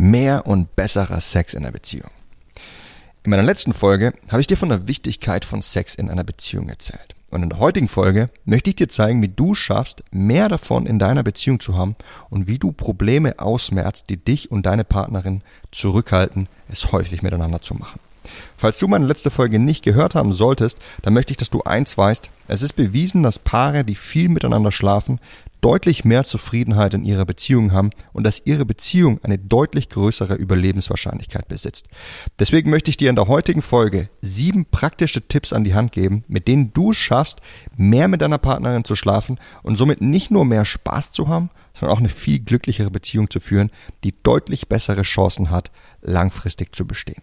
Mehr und besserer Sex in der Beziehung. In meiner letzten Folge habe ich dir von der Wichtigkeit von Sex in einer Beziehung erzählt. Und in der heutigen Folge möchte ich dir zeigen, wie du schaffst, mehr davon in deiner Beziehung zu haben und wie du Probleme ausmerzt, die dich und deine Partnerin zurückhalten, es häufig miteinander zu machen. Falls du meine letzte Folge nicht gehört haben solltest, dann möchte ich, dass du eins weißt. Es ist bewiesen, dass Paare, die viel miteinander schlafen, deutlich mehr Zufriedenheit in ihrer Beziehung haben und dass ihre Beziehung eine deutlich größere Überlebenswahrscheinlichkeit besitzt. Deswegen möchte ich dir in der heutigen Folge sieben praktische Tipps an die Hand geben, mit denen du es schaffst, mehr mit deiner Partnerin zu schlafen und somit nicht nur mehr Spaß zu haben, sondern auch eine viel glücklichere Beziehung zu führen, die deutlich bessere Chancen hat, langfristig zu bestehen.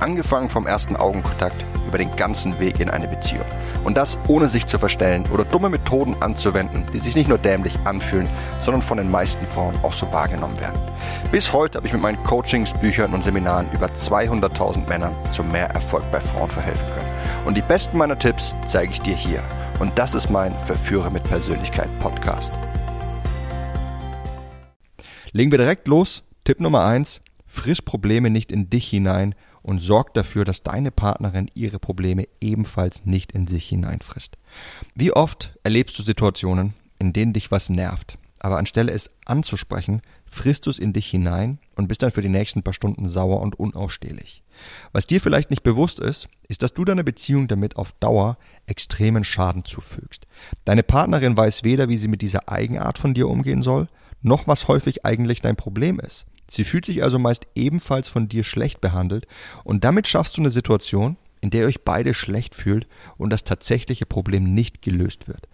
Angefangen vom ersten Augenkontakt über den ganzen Weg in eine Beziehung. Und das ohne sich zu verstellen oder dumme Methoden anzuwenden, die sich nicht nur dämlich anfühlen, sondern von den meisten Frauen auch so wahrgenommen werden. Bis heute habe ich mit meinen Coachings, Büchern und Seminaren über 200.000 Männern zu mehr Erfolg bei Frauen verhelfen können. Und die besten meiner Tipps zeige ich dir hier. Und das ist mein Verführer mit Persönlichkeit Podcast. Legen wir direkt los. Tipp Nummer eins: Frisch Probleme nicht in dich hinein und sorg dafür, dass deine Partnerin ihre Probleme ebenfalls nicht in sich hineinfrisst. Wie oft erlebst du Situationen, in denen dich was nervt, aber anstelle es anzusprechen, frisst du es in dich hinein und bist dann für die nächsten paar Stunden sauer und unausstehlich. Was dir vielleicht nicht bewusst ist, ist, dass du deiner Beziehung damit auf Dauer extremen Schaden zufügst. Deine Partnerin weiß weder, wie sie mit dieser Eigenart von dir umgehen soll, noch was häufig eigentlich dein Problem ist. Sie fühlt sich also meist ebenfalls von dir schlecht behandelt und damit schaffst du eine Situation, in der ihr euch beide schlecht fühlt und das tatsächliche Problem nicht gelöst wird.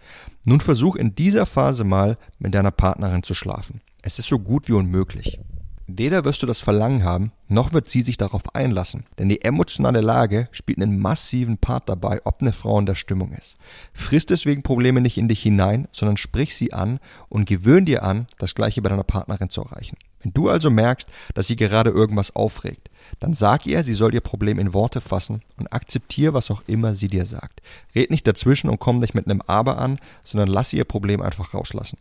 Nun versuch in dieser Phase mal mit deiner Partnerin zu schlafen. Es ist so gut wie unmöglich. Weder wirst du das Verlangen haben, noch wird sie sich darauf einlassen, denn die emotionale Lage spielt einen massiven Part dabei, ob eine Frau in der Stimmung ist. Friss deswegen Probleme nicht in dich hinein, sondern sprich sie an und gewöhn dir an, das gleiche bei deiner Partnerin zu erreichen. Wenn du also merkst, dass sie gerade irgendwas aufregt, dann sag ihr, sie soll ihr Problem in Worte fassen und akzeptier, was auch immer sie dir sagt. Red nicht dazwischen und komm nicht mit einem Aber an, sondern lass ihr Problem einfach rauslassen.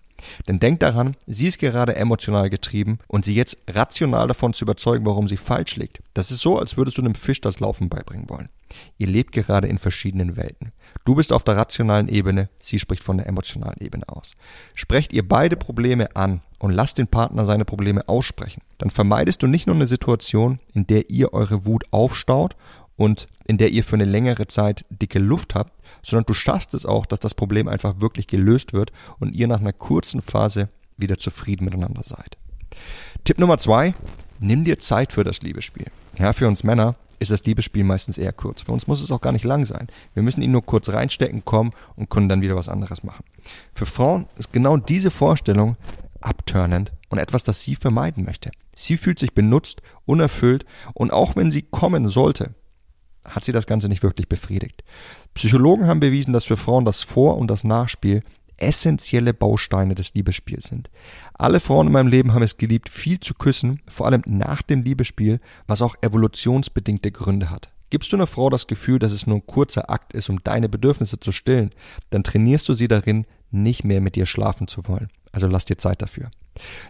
Denn denk daran, sie ist gerade emotional getrieben und sie jetzt rational davon zu überzeugen, warum sie falsch liegt. Das ist so, als würdest du einem Fisch das Laufen beibringen wollen. Ihr lebt gerade in verschiedenen Welten. Du bist auf der rationalen Ebene, sie spricht von der emotionalen Ebene aus. Sprecht ihr beide Probleme an und lasst den Partner seine Probleme aussprechen. Dann vermeidest du nicht nur eine Situation, in der ihr eure Wut aufstaut und in der ihr für eine längere Zeit dicke Luft habt, sondern du schaffst es auch, dass das Problem einfach wirklich gelöst wird und ihr nach einer kurzen Phase wieder zufrieden miteinander seid. Tipp Nummer zwei, nimm dir Zeit für das Liebesspiel. Ja, für uns Männer ist das Liebesspiel meistens eher kurz. Für uns muss es auch gar nicht lang sein. Wir müssen ihn nur kurz reinstecken, kommen und können dann wieder was anderes machen. Für Frauen ist genau diese Vorstellung abturnend und etwas, das sie vermeiden möchte. Sie fühlt sich benutzt, unerfüllt und auch wenn sie kommen sollte, hat sie das Ganze nicht wirklich befriedigt. Psychologen haben bewiesen, dass für Frauen das Vor- und das Nachspiel essentielle Bausteine des Liebesspiels sind. Alle Frauen in meinem Leben haben es geliebt, viel zu küssen, vor allem nach dem Liebesspiel, was auch evolutionsbedingte Gründe hat. Gibst du einer Frau das Gefühl, dass es nur ein kurzer Akt ist, um deine Bedürfnisse zu stillen, dann trainierst du sie darin, nicht mehr mit dir schlafen zu wollen. Also lass dir Zeit dafür.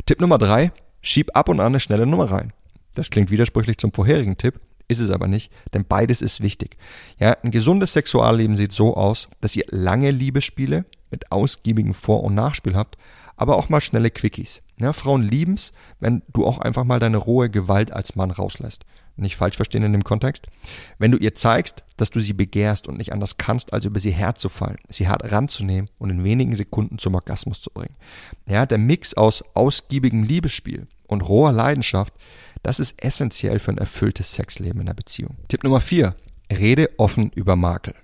Tipp Nummer drei, schieb ab und an eine schnelle Nummer rein. Das klingt widersprüchlich zum vorherigen Tipp, ist es aber nicht, denn beides ist wichtig. Ja, ein gesundes Sexualleben sieht so aus, dass ihr lange Liebesspiele mit ausgiebigem Vor- und Nachspiel habt, aber auch mal schnelle Quickies. Ja, Frauen lieben's, wenn du auch einfach mal deine rohe Gewalt als Mann rauslässt. Nicht falsch verstehen in dem Kontext. Wenn du ihr zeigst, dass du sie begehrst und nicht anders kannst, als über sie herzufallen, sie hart ranzunehmen und in wenigen Sekunden zum Orgasmus zu bringen. Ja, der Mix aus ausgiebigem Liebesspiel und roher Leidenschaft, das ist essentiell für ein erfülltes Sexleben in der Beziehung. Tipp Nummer vier: Rede offen über Makel.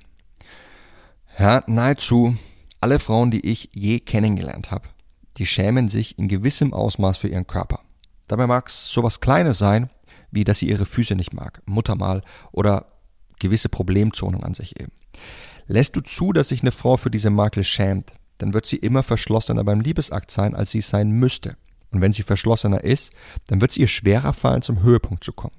Ja, nahezu alle Frauen, die ich je kennengelernt habe, die schämen sich in gewissem Ausmaß für ihren Körper. Dabei mag es sowas Kleines sein, wie dass sie ihre Füße nicht mag, Muttermal oder gewisse Problemzonen an sich eben. Lässt du zu, dass sich eine Frau für diese Makel schämt, dann wird sie immer verschlossener beim Liebesakt sein, als sie es sein müsste. und wenn sie verschlossener ist, dann wird es ihr schwerer fallen, zum Höhepunkt zu kommen.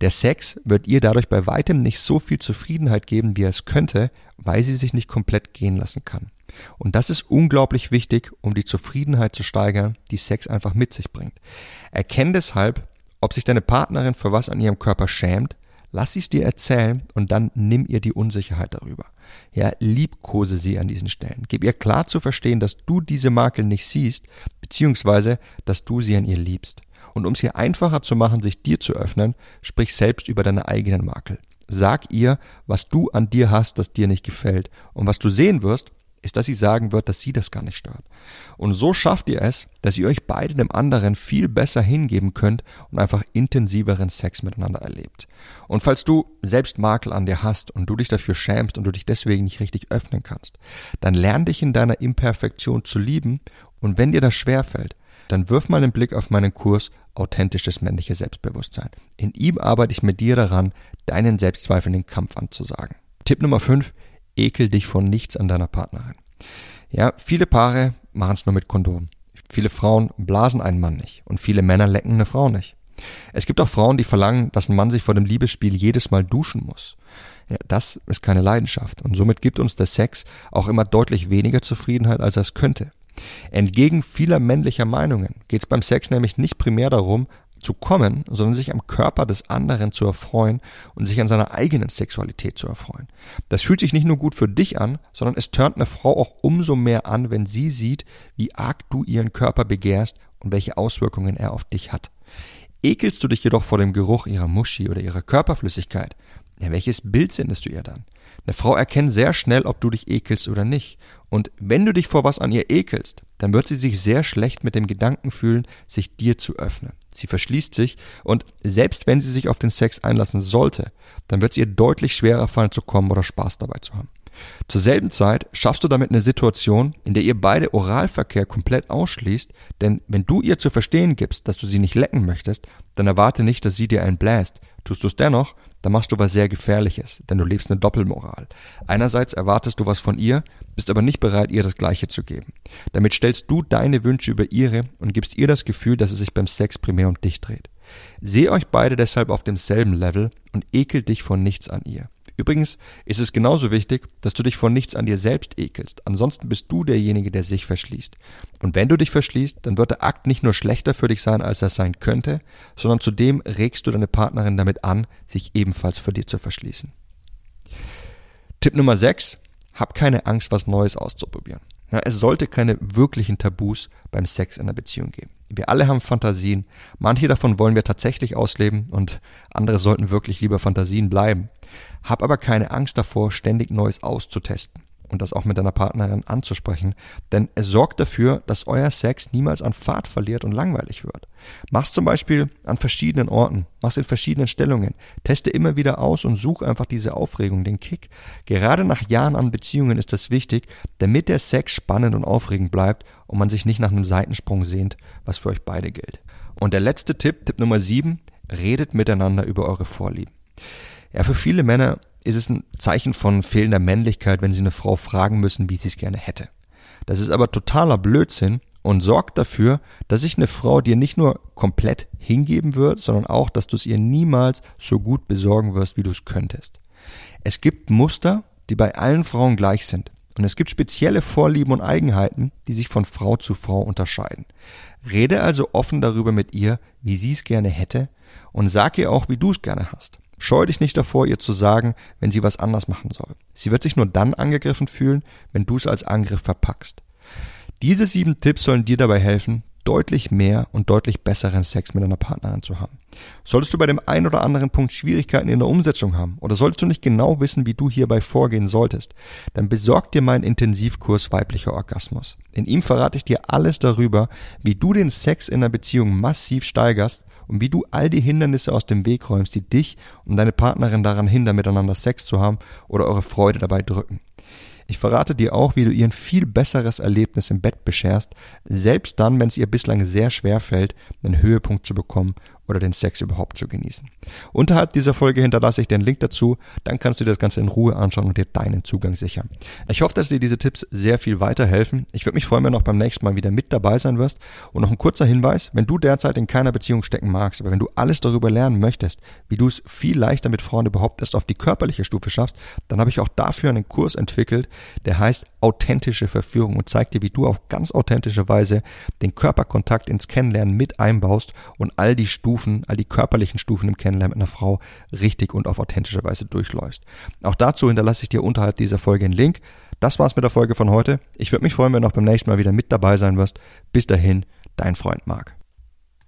Der Sex wird ihr dadurch bei weitem nicht so viel Zufriedenheit geben, wie er es könnte, weil sie sich nicht komplett gehen lassen kann. Und das ist unglaublich wichtig, um die Zufriedenheit zu steigern, die Sex einfach mit sich bringt. Erkenn deshalb, ob sich deine Partnerin für was an ihrem Körper schämt, lass sie es dir erzählen und dann nimm ihr die Unsicherheit darüber. Ja, liebkose sie an diesen Stellen. Gib ihr klar zu verstehen, dass du diese Makel nicht siehst, beziehungsweise, dass du sie an ihr liebst. Und um es ihr einfacher zu machen, sich dir zu öffnen, sprich selbst über deine eigenen Makel. Sag ihr, was du an dir hast, das dir nicht gefällt. Und was du sehen wirst, ist, dass sie sagen wird, dass sie das gar nicht stört. Und so schafft ihr es, dass ihr euch beide dem anderen viel besser hingeben könnt und einfach intensiveren Sex miteinander erlebt. Und falls du selbst Makel an dir hast und du dich dafür schämst und du dich deswegen nicht richtig öffnen kannst, dann lern dich in deiner Imperfektion zu lieben und wenn dir das schwerfällt, dann wirf mal einen Blick auf meinen Kurs Authentisches männliches Selbstbewusstsein. In ihm arbeite ich mit dir daran, deinen Selbstzweifeln den Kampf anzusagen. Tipp Nummer 5, ekel dich von nichts an deiner Partnerin. Ja, viele Paare machen es nur mit Kondom. Viele Frauen blasen einen Mann nicht und viele Männer lecken eine Frau nicht. Es gibt auch Frauen, die verlangen, dass ein Mann sich vor dem Liebesspiel jedes Mal duschen muss. Ja, das ist keine Leidenschaft und somit gibt uns der Sex auch immer deutlich weniger Zufriedenheit, als er es könnte. Entgegen vieler männlicher Meinungen geht es beim Sex nämlich nicht primär darum, zu kommen, sondern sich am Körper des anderen zu erfreuen und sich an seiner eigenen Sexualität zu erfreuen. Das fühlt sich nicht nur gut für dich an, sondern es turnt eine Frau auch umso mehr an, wenn sie sieht, wie arg du ihren Körper begehrst und welche Auswirkungen er auf dich hat. Ekelst du dich jedoch vor dem Geruch ihrer Muschi oder ihrer Körperflüssigkeit, ja, welches Bild sendest du ihr dann? Eine Frau erkennt sehr schnell, ob du dich ekelst oder nicht. Und wenn du dich vor was an ihr ekelst, dann wird sie sich sehr schlecht mit dem Gedanken fühlen, sich dir zu öffnen. Sie verschließt sich und selbst wenn sie sich auf den Sex einlassen sollte, dann wird es ihr deutlich schwerer fallen zu kommen oder Spaß dabei zu haben. Zur selben Zeit schaffst du damit eine Situation, in der ihr beide Oralverkehr komplett ausschließt, denn wenn du ihr zu verstehen gibst, dass du sie nicht lecken möchtest, dann erwarte nicht, dass sie dir einen bläst. Tust du es dennoch, dann machst du was sehr Gefährliches, denn du lebst eine Doppelmoral. Einerseits erwartest du was von ihr, bist aber nicht bereit, ihr das Gleiche zu geben. Damit stellst du deine Wünsche über ihre und gibst ihr das Gefühl, dass es sich beim Sex primär um dich dreht. Seh euch beide deshalb auf demselben Level und ekel dich von nichts an ihr. Übrigens ist es genauso wichtig, dass du dich vor nichts an dir selbst ekelst. Ansonsten bist du derjenige, der sich verschließt. Und wenn du dich verschließt, dann wird der Akt nicht nur schlechter für dich sein, als er sein könnte, sondern zudem regst du deine Partnerin damit an, sich ebenfalls für dir zu verschließen. Tipp Nummer 6. Hab keine Angst, was Neues auszuprobieren. Ja, es sollte keine wirklichen Tabus beim Sex in einer Beziehung geben. Wir alle haben Fantasien. Manche davon wollen wir tatsächlich ausleben und andere sollten wirklich lieber Fantasien bleiben. Hab aber keine Angst davor, ständig Neues auszutesten und das auch mit deiner Partnerin anzusprechen, denn es sorgt dafür, dass euer Sex niemals an Fahrt verliert und langweilig wird. Mach's zum Beispiel an verschiedenen Orten, mach's in verschiedenen Stellungen, teste immer wieder aus und such einfach diese Aufregung, den Kick. Gerade nach Jahren an Beziehungen ist das wichtig, damit der Sex spannend und aufregend bleibt und man sich nicht nach einem Seitensprung sehnt, was für euch beide gilt. Und der letzte Tipp, Tipp Nummer sieben, redet miteinander über eure Vorlieben. Ja, für viele Männer ist es ein Zeichen von fehlender Männlichkeit, wenn sie eine Frau fragen müssen, wie sie es gerne hätte. Das ist aber totaler Blödsinn und sorgt dafür, dass sich eine Frau dir nicht nur komplett hingeben wird, sondern auch, dass du es ihr niemals so gut besorgen wirst, wie du es könntest. Es gibt Muster, die bei allen Frauen gleich sind. Und es gibt spezielle Vorlieben und Eigenheiten, die sich von Frau zu Frau unterscheiden. Rede also offen darüber mit ihr, wie sie es gerne hätte, und sag ihr auch, wie du es gerne hast. Scheu dich nicht davor, ihr zu sagen, wenn sie was anders machen soll. Sie wird sich nur dann angegriffen fühlen, wenn du es als Angriff verpackst. Diese sieben Tipps sollen dir dabei helfen, deutlich mehr und deutlich besseren Sex mit deiner Partnerin zu haben. Solltest du bei dem einen oder anderen Punkt Schwierigkeiten in der Umsetzung haben oder solltest du nicht genau wissen, wie du hierbei vorgehen solltest, dann besorg dir meinen Intensivkurs weiblicher Orgasmus. In ihm verrate ich dir alles darüber, wie du den Sex in der Beziehung massiv steigerst und wie du all die Hindernisse aus dem Weg räumst, die dich und deine Partnerin daran hindern, miteinander Sex zu haben oder eure Freude dabei drücken. Ich verrate dir auch, wie du ihr ein viel besseres Erlebnis im Bett bescherst, selbst dann, wenn es ihr bislang sehr schwer fällt, einen Höhepunkt zu bekommen oder den Sex überhaupt zu genießen. Unterhalb dieser Folge hinterlasse ich den Link dazu, dann kannst du dir das Ganze in Ruhe anschauen und dir deinen Zugang sichern. Ich hoffe, dass dir diese Tipps sehr viel weiterhelfen. Ich würde mich freuen, wenn du auch beim nächsten Mal wieder mit dabei sein wirst. Und noch ein kurzer Hinweis, wenn du derzeit in keiner Beziehung stecken magst, aber wenn du alles darüber lernen möchtest, wie du es viel leichter mit Frauen überhaupt erst auf die körperliche Stufe schaffst, dann habe ich auch dafür einen Kurs entwickelt, der heißt authentische Verführung und zeigt dir, wie du auf ganz authentische Weise den Körperkontakt ins Kennenlernen mit einbaust und all die Stufen, all die körperlichen Stufen im Kennenlernen mit einer Frau richtig und auf authentische Weise durchläufst. Auch dazu hinterlasse ich dir unterhalb dieser Folge einen Link. Das war's mit der Folge von heute. Ich würde mich freuen, wenn du auch beim nächsten Mal wieder mit dabei sein wirst. Bis dahin, dein Freund Marc.